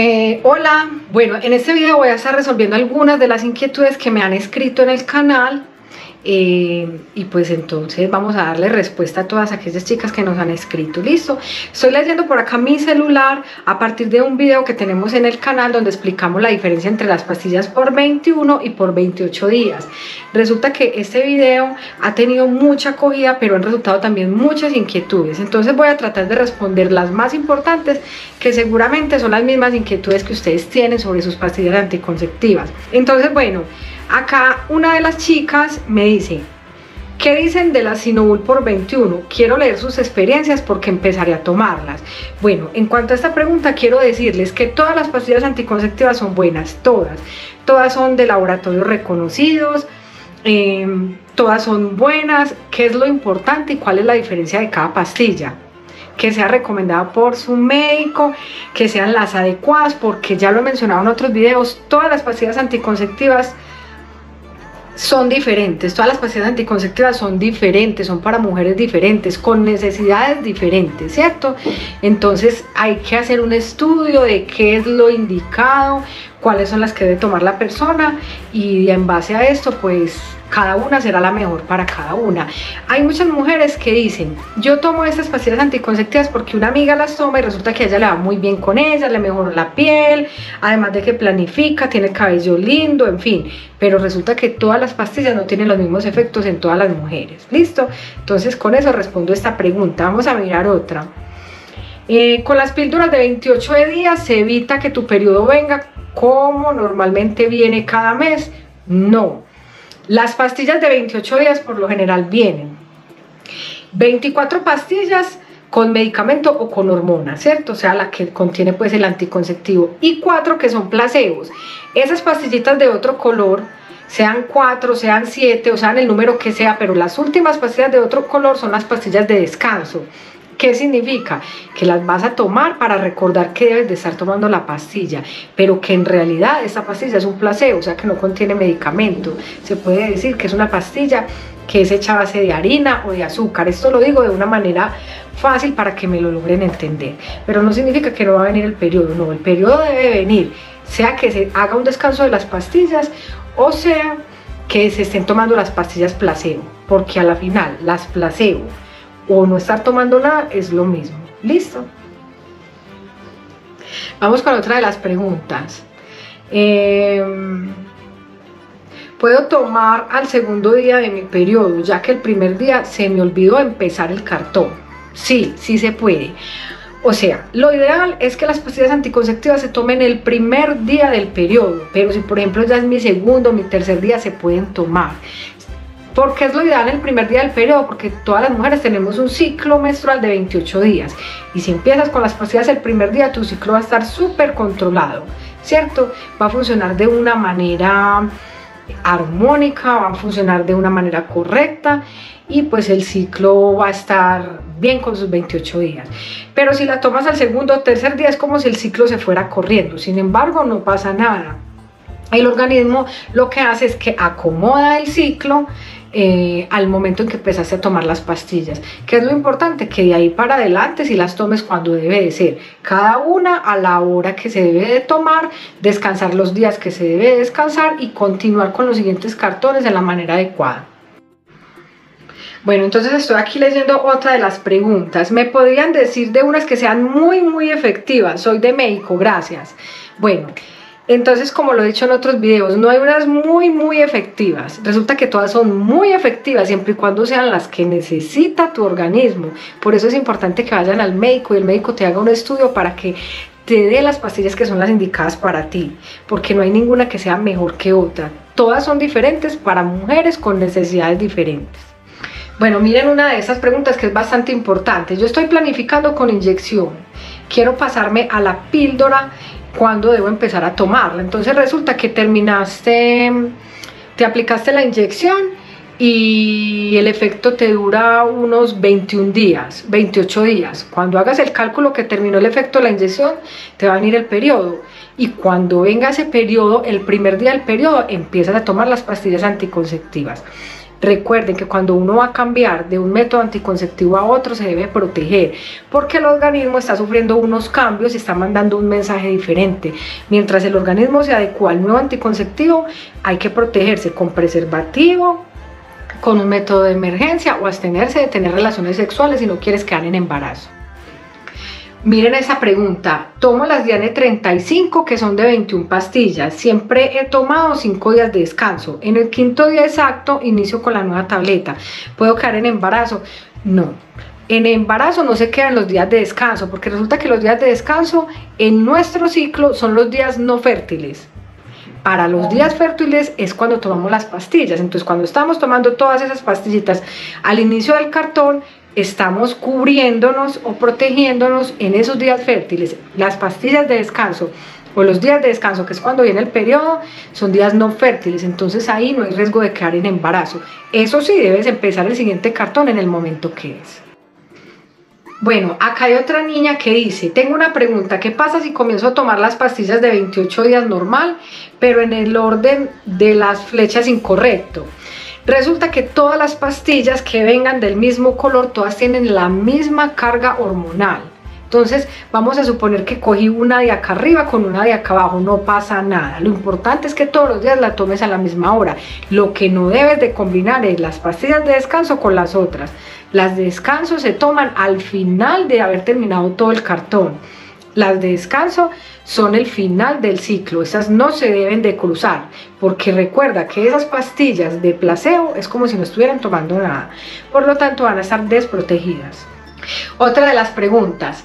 Eh, hola, bueno, en este video voy a estar resolviendo algunas de las inquietudes que me han escrito en el canal eh, y pues entonces vamos a darle respuesta a todas aquellas chicas que nos han escrito, listo. Estoy leyendo por acá mi celular a partir de un video que tenemos en el canal donde explicamos la diferencia entre las pastillas por 21 y por 28 días. Resulta que este video ha tenido mucha acogida, pero han resultado también muchas inquietudes. Entonces voy a tratar de responder las más importantes, que seguramente son las mismas inquietudes que ustedes tienen sobre sus pastillas anticonceptivas. Entonces, bueno, Acá una de las chicas me dice, ¿qué dicen de la Sinobul por 21? Quiero leer sus experiencias porque empezaré a tomarlas. Bueno, en cuanto a esta pregunta quiero decirles que todas las pastillas anticonceptivas son buenas, todas. Todas son de laboratorios reconocidos, em, todas son buenas. ¿Qué es lo importante y cuál es la diferencia de cada pastilla? que sea recomendada por su médico, que sean las adecuadas, porque ya lo he mencionado en otros videos, todas las pastillas anticonceptivas son diferentes, todas las pastillas anticonceptivas son diferentes, son para mujeres diferentes, con necesidades diferentes, ¿cierto? Entonces hay que hacer un estudio de qué es lo indicado, cuáles son las que debe tomar la persona y en base a esto pues cada una será la mejor para cada una. Hay muchas mujeres que dicen, yo tomo estas pastillas anticonceptivas porque una amiga las toma y resulta que a ella le va muy bien con ellas, le mejora la piel, además de que planifica, tiene cabello lindo, en fin, pero resulta que todas las pastillas no tienen los mismos efectos en todas las mujeres. ¿Listo? Entonces con eso respondo esta pregunta. Vamos a mirar otra. Eh, con las píldoras de 28 días se evita que tu periodo venga como normalmente viene cada mes. No, las pastillas de 28 días por lo general vienen 24 pastillas con medicamento o con hormona, ¿cierto? O sea, la que contiene pues el anticonceptivo y cuatro que son placebos. Esas pastillitas de otro color, sean cuatro, sean siete o sean el número que sea, pero las últimas pastillas de otro color son las pastillas de descanso. ¿Qué significa? Que las vas a tomar para recordar que debes de estar tomando la pastilla, pero que en realidad esta pastilla es un placebo, o sea que no contiene medicamento. Se puede decir que es una pastilla que es hecha a base de harina o de azúcar. Esto lo digo de una manera fácil para que me lo logren entender, pero no significa que no va a venir el periodo, no, el periodo debe venir, sea que se haga un descanso de las pastillas o sea que se estén tomando las pastillas placebo, porque a la final las placebo o no estar tomando nada es lo mismo. ¿Listo? Vamos con otra de las preguntas. Em, ¿Puedo tomar al segundo día de mi periodo, ya que el primer día se me olvidó empezar el cartón? Sí, sí se puede. O sea, lo ideal es que las pastillas anticonceptivas se tomen el primer día del periodo, pero si por ejemplo ya es mi segundo mi tercer día, se pueden tomar. ¿Por qué es lo ideal el primer día del periodo? Porque todas las mujeres tenemos un ciclo menstrual de 28 días. Y si empiezas con las pastillas el primer día, tu ciclo va a estar súper controlado, ¿cierto? Va a funcionar de una manera armónica, va a funcionar de una manera correcta y pues el ciclo va a estar bien con sus 28 días. Pero si la tomas al segundo o tercer día es como si el ciclo se fuera corriendo, sin embargo no pasa nada. El organismo lo que hace es que acomoda el ciclo eh, al momento en que empezaste a tomar las pastillas. ¿Qué es lo importante? Que de ahí para adelante si las tomes cuando debe de ser. Cada una a la hora que se debe de tomar, descansar los días que se debe descansar y continuar con los siguientes cartones de la manera adecuada. Bueno, entonces estoy aquí leyendo otra de las preguntas. ¿Me podrían decir de unas que sean muy, muy efectivas? Soy de México, gracias. Bueno, entonces, como lo he dicho en otros videos, no hay unas muy, muy efectivas. Resulta que todas son muy efectivas siempre y cuando sean las que necesita tu organismo. Por eso es importante que vayan al médico y el médico te haga un estudio para que te dé las pastillas que son las indicadas para ti, porque no hay ninguna que sea mejor que otra. Todas son diferentes para mujeres con necesidades diferentes. Bueno, miren una de esas preguntas que es bastante importante. Yo estoy planificando con inyección. Quiero pasarme a la píldora cuándo debo empezar a tomarla. Entonces resulta que terminaste, te aplicaste la inyección y el efecto te dura unos 21 días, 28 días. Cuando hagas el cálculo que terminó el efecto de la inyección, te va a venir el periodo. Y cuando venga ese periodo, el primer día del periodo, empiezas a tomar las pastillas anticonceptivas. Recuerden que cuando uno va a cambiar de un método anticonceptivo a otro se debe proteger porque el organismo está sufriendo unos cambios y está mandando un mensaje diferente. Mientras el organismo se adecua al nuevo anticonceptivo, hay que protegerse con preservativo, con un método de emergencia o abstenerse de tener relaciones sexuales si no quieres quedar en embarazo. Miren esa pregunta, tomo las Diane 35 que son de 21 pastillas, siempre he tomado 5 días de descanso, en el quinto día exacto inicio con la nueva tableta, ¿puedo quedar en embarazo? No, en embarazo no se quedan los días de descanso, porque resulta que los días de descanso en nuestro ciclo son los días no fértiles. Para los días fértiles es cuando tomamos las pastillas. Entonces, cuando estamos tomando todas esas pastillitas al inicio del cartón, estamos cubriéndonos o protegiéndonos en esos días fértiles. Las pastillas de descanso o los días de descanso, que es cuando viene el periodo, son días no fértiles, entonces ahí no hay riesgo de quedar en embarazo. Eso sí, debes empezar el siguiente cartón en el momento que es. Bueno, acá hay otra niña que dice, tengo una pregunta, ¿qué pasa si comienzo a tomar las pastillas de 28 días normal, pero en el orden de las flechas incorrecto? Resulta que todas las pastillas que vengan del mismo color, todas tienen la misma carga hormonal. Entonces vamos a suponer que cogí una de acá arriba con una de acá abajo, no pasa nada. Lo importante es que todos los días la tomes a la misma hora. Lo que no debes de combinar es las pastillas de descanso con las otras. Las de descanso se toman al final de haber terminado todo el cartón. Las de descanso son el final del ciclo, esas no se deben de cruzar, porque recuerda que esas pastillas de placebo es como si no estuvieran tomando nada, por lo tanto van a estar desprotegidas. Otra de las preguntas,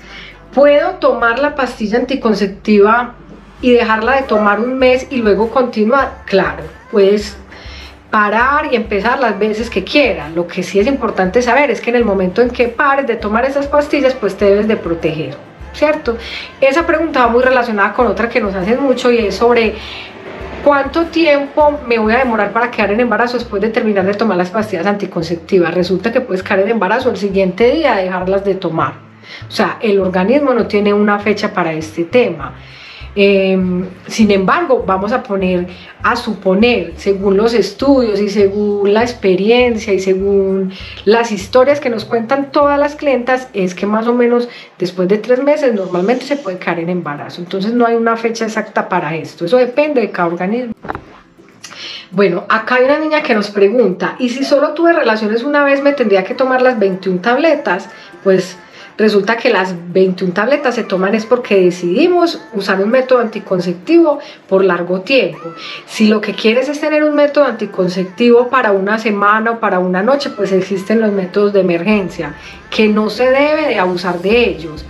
¿puedo tomar la pastilla anticonceptiva y dejarla de tomar un mes y luego continuar? Claro, puedes parar y empezar las veces que quieras. Lo que sí es importante saber es que en el momento en que pares de tomar esas pastillas, pues te debes de proteger. ¿cierto? Esa pregunta va muy relacionada con otra que nos hacen mucho y es sobre ¿Cuánto tiempo me voy a demorar para quedar en embarazo después de terminar de tomar las pastillas anticonceptivas? Resulta que puedes quedar en embarazo el siguiente día dejarlas de tomar. O sea, el organismo no tiene una fecha para este tema. Em, sin embargo, vamos a poner a suponer, según los estudios y según la experiencia y según las historias que nos cuentan todas las clientas, es que más o menos después de tres meses normalmente se puede caer en embarazo. Entonces no hay una fecha exacta para esto, eso depende de cada organismo. Bueno, acá hay una niña que nos pregunta, ¿y si solo tuve relaciones una vez me tendría que tomar las 21 tabletas? Pues Resulta que las 21 tabletas se toman es porque decidimos usar un método anticonceptivo por largo tiempo. Si lo que quieres es tener un método anticonceptivo para una semana o para una noche, pues existen los métodos de emergencia, que no se debe de abusar de ellos,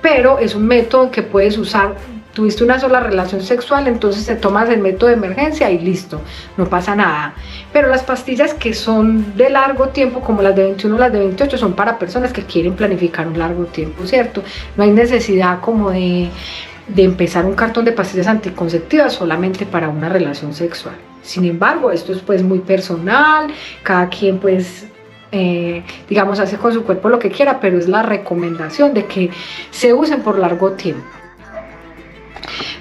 pero es un método que puedes usar tuviste una sola relación sexual, entonces te tomas el método de emergencia y listo, no pasa nada. Pero las pastillas que son de largo tiempo, como las de 21 o las de 28, son para personas que quieren planificar un largo tiempo, ¿cierto? No hay necesidad como de, empezar un cartón de pastillas anticonceptivas solamente para una relación sexual. Sin embargo, esto es pues muy personal, cada quien pues eh, digamos, hace con su cuerpo lo que quiera, pero es la recomendación de que se usen por largo tiempo.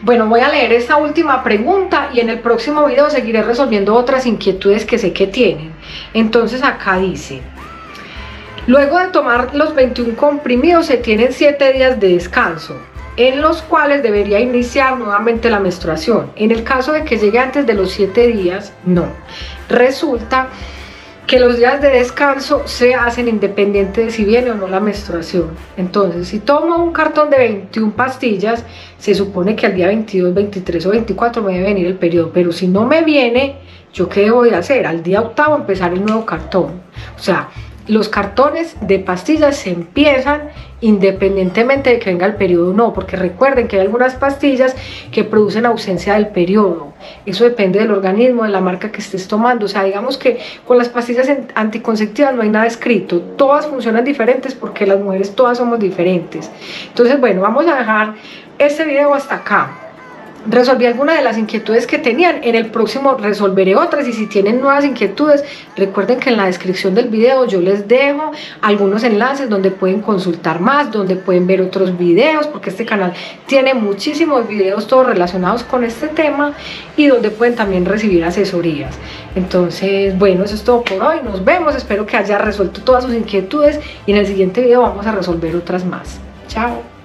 Bueno, voy a leer esta última pregunta y en el próximo video seguiré resolviendo otras inquietudes que sé que tienen. Entonces acá dice, luego de tomar los 21 comprimidos se tienen 7 días de descanso en los cuales debería iniciar nuevamente la menstruación. En el caso de que llegue antes de los 7 días, no. Resulta que los días de descanso se hacen independiente de si viene o no la menstruación. Entonces, si tomo un cartón de 21 pastillas, se supone que al día 22, 23 o 24 me debe venir el periodo, pero si no me viene, ¿yo qué voy a hacer? Al día octavo empezar el nuevo cartón. O sea, los cartones de pastillas se empiezan independientemente de que venga el periodo o no, porque recuerden que hay algunas pastillas que producen ausencia del periodo. Eso depende del organismo, de la marca que estés tomando. O sea, digamos que con las pastillas anticonceptivas no hay nada escrito. Todas funcionan diferentes porque las mujeres todas somos diferentes. Entonces, bueno, vamos a dejar este video hasta acá. Resolví algunas de las inquietudes que tenían. En el próximo resolveré otras y si tienen nuevas inquietudes, recuerden que en la descripción del video yo les dejo algunos enlaces donde pueden consultar más, donde pueden ver otros videos, porque este canal tiene muchísimos videos todos relacionados con este tema y donde pueden también recibir asesorías. Entonces, bueno, eso es todo por hoy. Nos vemos. Espero que haya resuelto todas sus inquietudes y en el siguiente video vamos a resolver otras más. Chao.